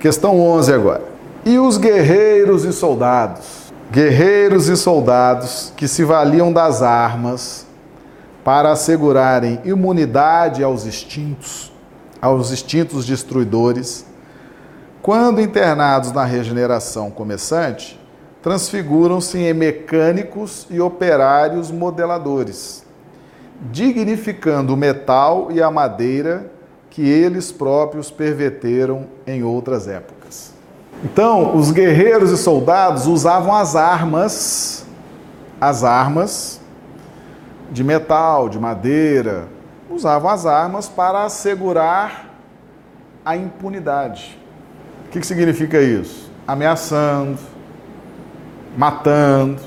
Questão 11 agora. E os guerreiros e soldados? Guerreiros e soldados que se valiam das armas para assegurarem imunidade aos instintos, aos instintos destruidores, quando internados na regeneração começante, transfiguram-se em mecânicos e operários modeladores, dignificando o metal e a madeira que eles próprios perverteram em outras épocas. Então, os guerreiros e soldados usavam as armas, as armas de metal, de madeira, usavam as armas para assegurar a impunidade. O que, que significa isso? Ameaçando, matando,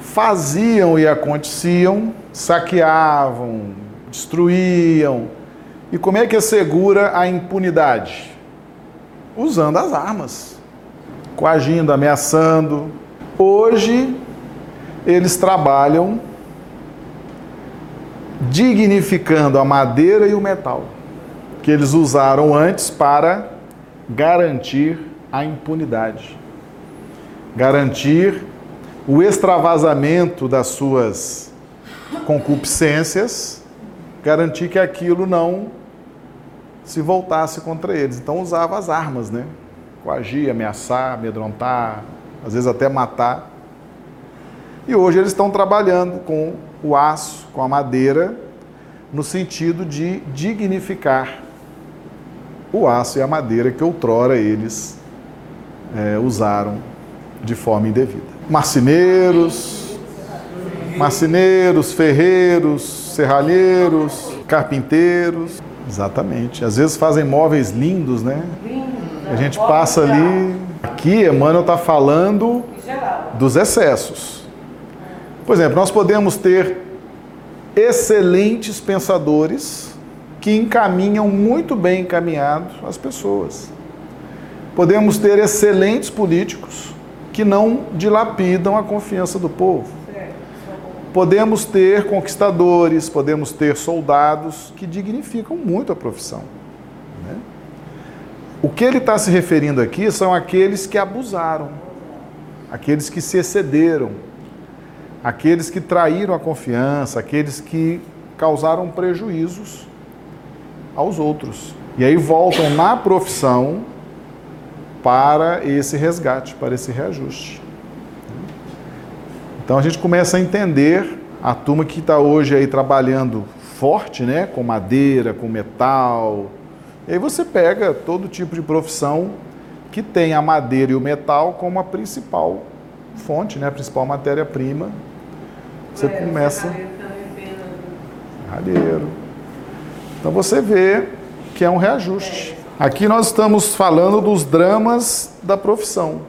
faziam e aconteciam, saqueavam, destruíam. E como é que assegura a impunidade? Usando as armas, coagindo, ameaçando. Hoje, eles trabalham dignificando a madeira e o metal que eles usaram antes para garantir a impunidade, garantir o extravasamento das suas concupiscências, garantir que aquilo não se voltasse contra eles. Então usava as armas, né? Coagir, ameaçar, amedrontar, às vezes até matar. E hoje eles estão trabalhando com o aço, com a madeira, no sentido de dignificar o aço e a madeira que outrora eles é, usaram de forma indevida. Marceneiros, marceneiros, ferreiros, serralheiros, carpinteiros, exatamente. Às vezes fazem móveis lindos, né? A gente passa ali. Aqui, Emmanuel está falando dos excessos. Por exemplo, nós podemos ter excelentes pensadores que encaminham muito bem encaminhados as pessoas. Podemos ter excelentes políticos que não dilapidam a confiança do povo. Podemos ter conquistadores, podemos ter soldados que dignificam muito a profissão. Né? O que ele está se referindo aqui são aqueles que abusaram, aqueles que se excederam, aqueles que traíram a confiança, aqueles que causaram prejuízos aos outros. E aí voltam na profissão para esse resgate, para esse reajuste. Então a gente começa a entender a turma que está hoje aí trabalhando forte, né, com madeira, com metal. E aí você pega todo tipo de profissão que tem a madeira e o metal como a principal fonte, né, a principal matéria-prima. Você começa ralheiro. Então você vê que é um reajuste. Aqui nós estamos falando dos dramas da profissão.